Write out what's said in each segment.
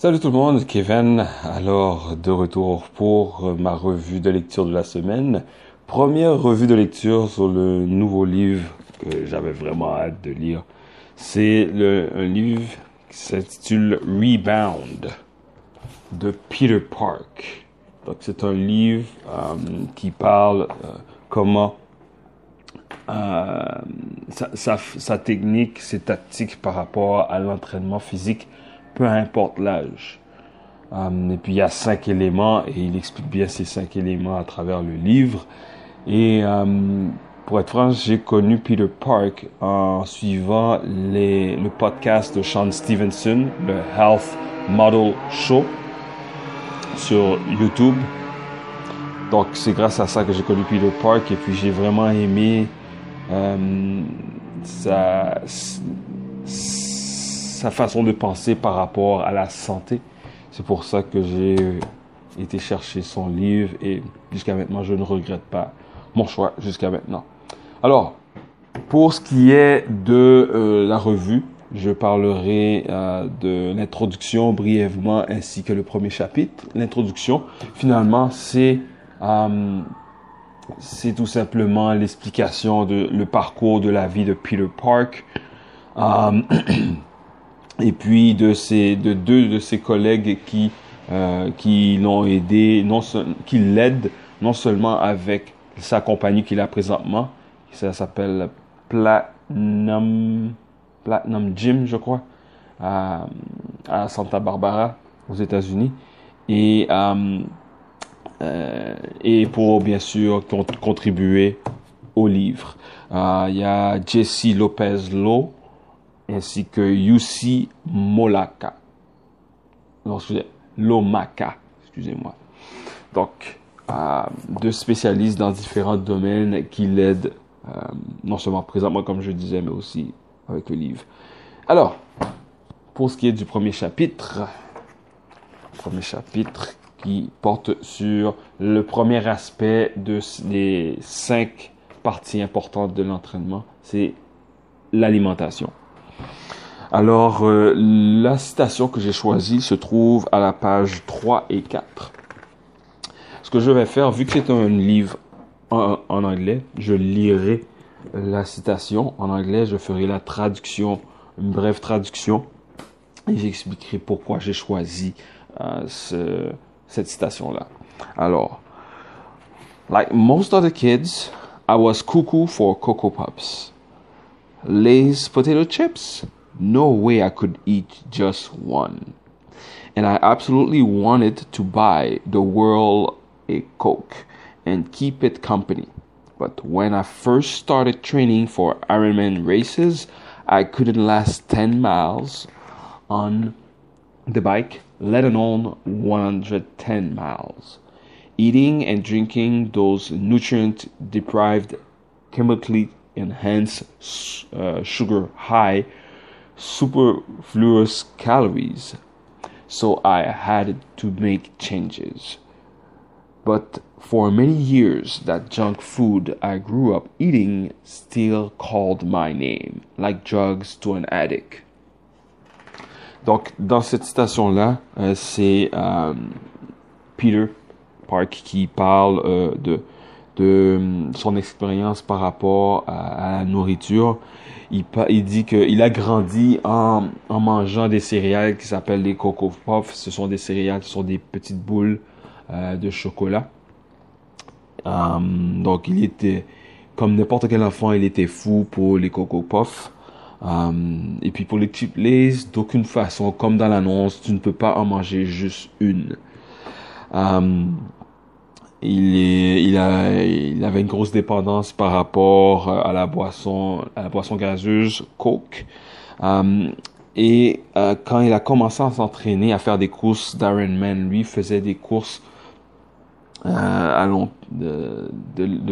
Salut tout le monde, Kevin. Alors, de retour pour ma revue de lecture de la semaine. Première revue de lecture sur le nouveau livre que j'avais vraiment hâte de lire. C'est un livre qui s'intitule Rebound de Peter Park. Donc, c'est un livre euh, qui parle euh, comment euh, sa, technique, ses tactiques par rapport à l'entraînement physique peu importe l'âge. Um, et puis il y a cinq éléments et il explique bien ces cinq éléments à travers le livre. Et um, pour être franc, j'ai connu Peter Park en suivant le podcast de Sean Stevenson, le Health Model Show sur YouTube. Donc c'est grâce à ça que j'ai connu Peter Park et puis j'ai vraiment aimé sa, sa façon de penser par rapport à la santé. C'est pour ça que j'ai été chercher son livre et jusqu'à maintenant, je ne regrette pas mon choix jusqu'à maintenant. Alors, pour ce qui est de euh, la revue, je parlerai euh, de l'introduction brièvement ainsi que le premier chapitre. L'introduction, finalement, c'est euh, c'est tout simplement l'explication de le parcours de la vie de Peter Park. et puis de ces de deux de ses collègues qui euh, qui l'ont aidé non qui l'aident non seulement avec sa compagnie qu'il a présentement ça s'appelle Platinum Platinum Gym je crois à, à Santa Barbara aux États-Unis. Et euh, euh, et pour bien sûr contribuer au livre. Il y a Jesse Lopez Lowe ainsi que Yusi Molaka. Non, excusez, Lomaka, excusez-moi. Donc, euh, deux spécialistes dans différents domaines qui l'aident, euh, non seulement présentement, comme je disais, mais aussi avec le livre. Alors, pour ce qui est du premier chapitre, premier chapitre qui porte sur le premier aspect de les cinq parties importantes de l'entraînement, c'est l'alimentation. Alors, euh, la citation que j'ai choisie se trouve à la page 3 et 4. Ce que je vais faire, vu que c'est un livre en, anglais, je lirai la citation en anglais, je ferai la traduction, une brève traduction, et j'expliquerai pourquoi j'ai choisi euh, ce, cette citation-là. Alors, like most other kids, I was cuckoo for Cocoa Puffs. Lay's potato chips. No way I could eat just one. And I absolutely wanted to buy the world a Coke and keep it company. But when I first started training for Ironman races, I couldn't last 10 miles on the bike, let alone 110 miles. Eating and drinking those nutrient deprived, chemically enhanced, uh, sugar high superfluous calories, so I had to make changes. But for many years, that junk food I grew up eating still called my name, like drugs to an addict. Donc, dans cette citation-là, euh, c'est euh, Peter Park qui parle euh, de, de son expérience par rapport à, la nourriture il, dit qu'il a grandi en, mangeant des céréales qui s'appellent les Coco Puffs. Ce sont des céréales qui sont des petites boules euh, de chocolat. Um, donc il était, comme n'importe quel enfant, il était fou pour les Coco Puffs. Et puis pour les chip lays, d'aucune façon, comme dans l'annonce, tu ne peux pas en manger juste une. Il, est, il, a, il avait une grosse dépendance par rapport euh, à la boisson, à la boisson gazeuse Coke. Um, et euh, quand il a commencé à s'entraîner, à faire des courses d'Ironman, lui faisait des courses euh, à long, de,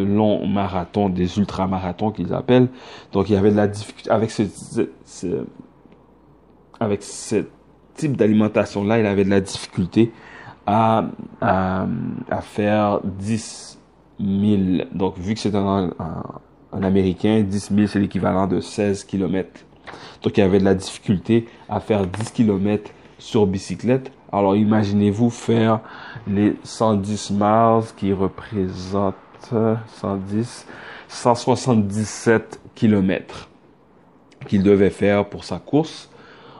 longs marathons, des ultramarathons qu'ils appellent. Donc il y avait de la difficulté avec ce, ce avec ce type d'alimentation là, il avait de la difficulté à, à, à faire 10 000. Donc, vu que c'est un, un, Américain, 10 000, c'est l'équivalent de 16 km. Donc, il y avait de la difficulté à faire 10 km sur bicyclette Alors imaginez-vous faire les 110 miles qui représentent 110, 177 kilomètres qu'il devait faire pour sa course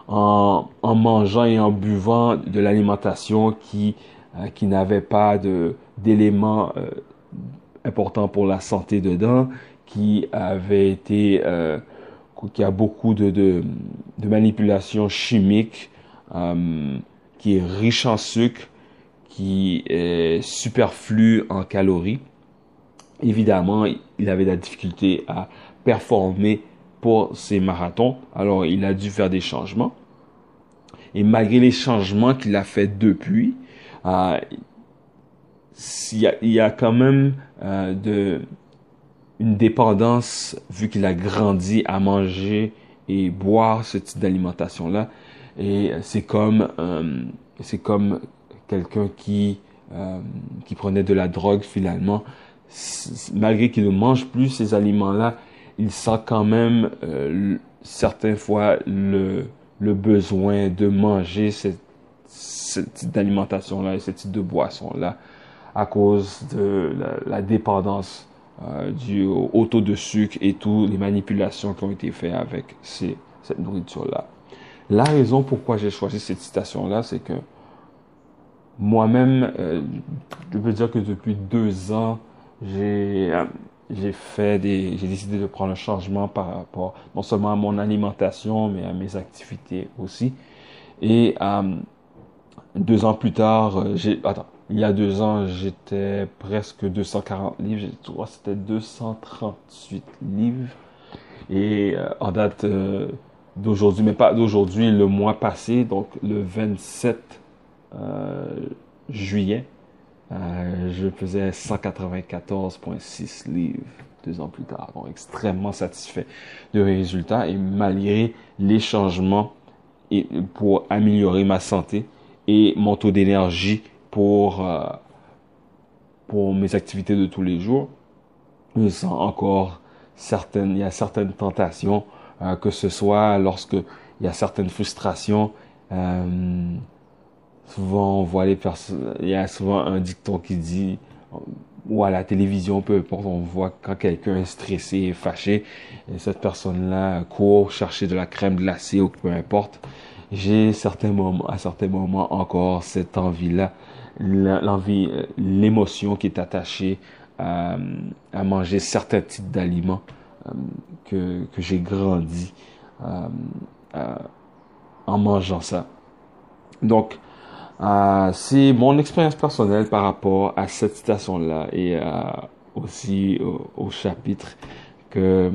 en, en mangeant et en buvant de l'alimentation qui, euh, qui n'avait pas d'éléments euh, importants pour la santé dedans, qui avait été, euh, qui a beaucoup de, de, de manipulations chimiques, euh, qui est riche en sucre, qui est superflu en calories. Évidemment, il avait de la difficulté à performer pour ses marathons. Alors, il a dû faire des changements. Et malgré les changements qu'il a fait depuis, euh, il, y a, quand même euh, une dépendance, vu qu'il a grandi à manger et boire ce type d'alimentation-là. Et c'est comme, euh, comme quelqu'un qui, qui prenait de la drogue finalement. Malgré qu'il ne mange plus ces aliments-là, il sent quand même euh, certaines fois le, besoin de manger cette, ce type d'alimentation-là et ce type de boisson-là à cause de la, dépendance euh, du au taux de sucre et toutes les manipulations qui ont été faites avec cette nourriture-là. La raison pourquoi j'ai choisi cette citation-là, c'est que moi-même, euh, je peux dire que depuis deux ans, j'ai j'ai fait des, j'ai décidé de prendre un changement par rapport non seulement à mon alimentation, mais à mes activités aussi. Et euh, deux ans plus tard, euh, j'ai, attends, il y a deux ans, j'étais presque 240 livres. Je crois c'était 238 livres. Et euh, en date d'aujourd'hui, mais pas d'aujourd'hui, le mois passé, donc le 27 euh, juillet, euh, je faisais 194,6 livres deux ans plus tard. Donc, extrêmement satisfait de résultats et malgré les changements pour améliorer ma santé et mon taux d'énergie pour, euh, pour mes activités de tous les jours, je sens encore certaines, il y a certaines tentations, euh, que ce soit lorsque il y a certaines frustrations, souvent on voit les personnes, il y a souvent un dicton qui dit, ou à la télévision, peu importe, on voit quand quelqu'un est stressé et fâché, et cette personne-là court chercher de la crème glacée ou peu importe. J'ai certains moments, à certains moments encore cette envie-là, l'envie, l'émotion qui est attachée à, à manger certains types d'aliments euh, que, que j'ai grandi euh, euh, en mangeant ça. Donc, euh, c'est mon expérience personnelle par rapport à cette citation-là et euh, aussi au, chapitre que,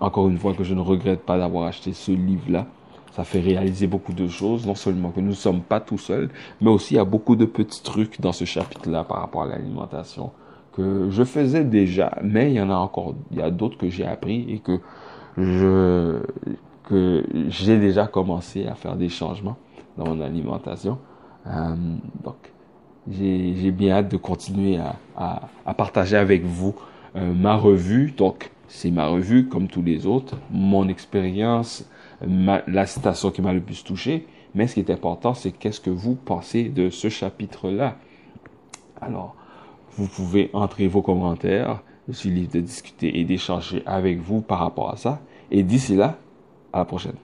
encore une fois, que je ne regrette pas d'avoir acheté ce livre-là. Ça fait réaliser beaucoup de choses, non seulement que nous ne sommes pas tout seuls, mais aussi il y a beaucoup de petits trucs dans ce chapitre-là par rapport à l'alimentation que je faisais déjà, mais il y en a encore, il y a d'autres que j'ai appris et que que j'ai déjà commencé à faire des changements dans mon alimentation. Euh, donc, j'ai bien hâte de continuer à, à, à partager avec vous euh, ma revue. Donc, c'est ma revue comme tous les autres, mon expérience, la citation qui m'a le plus touché. Mais ce qui est important, c'est qu'est-ce que vous pensez de ce chapitre-là. Alors, vous pouvez entrer vos commentaires. Je suis libre de discuter et d'échanger avec vous par rapport à ça. Et d'ici là, à la prochaine.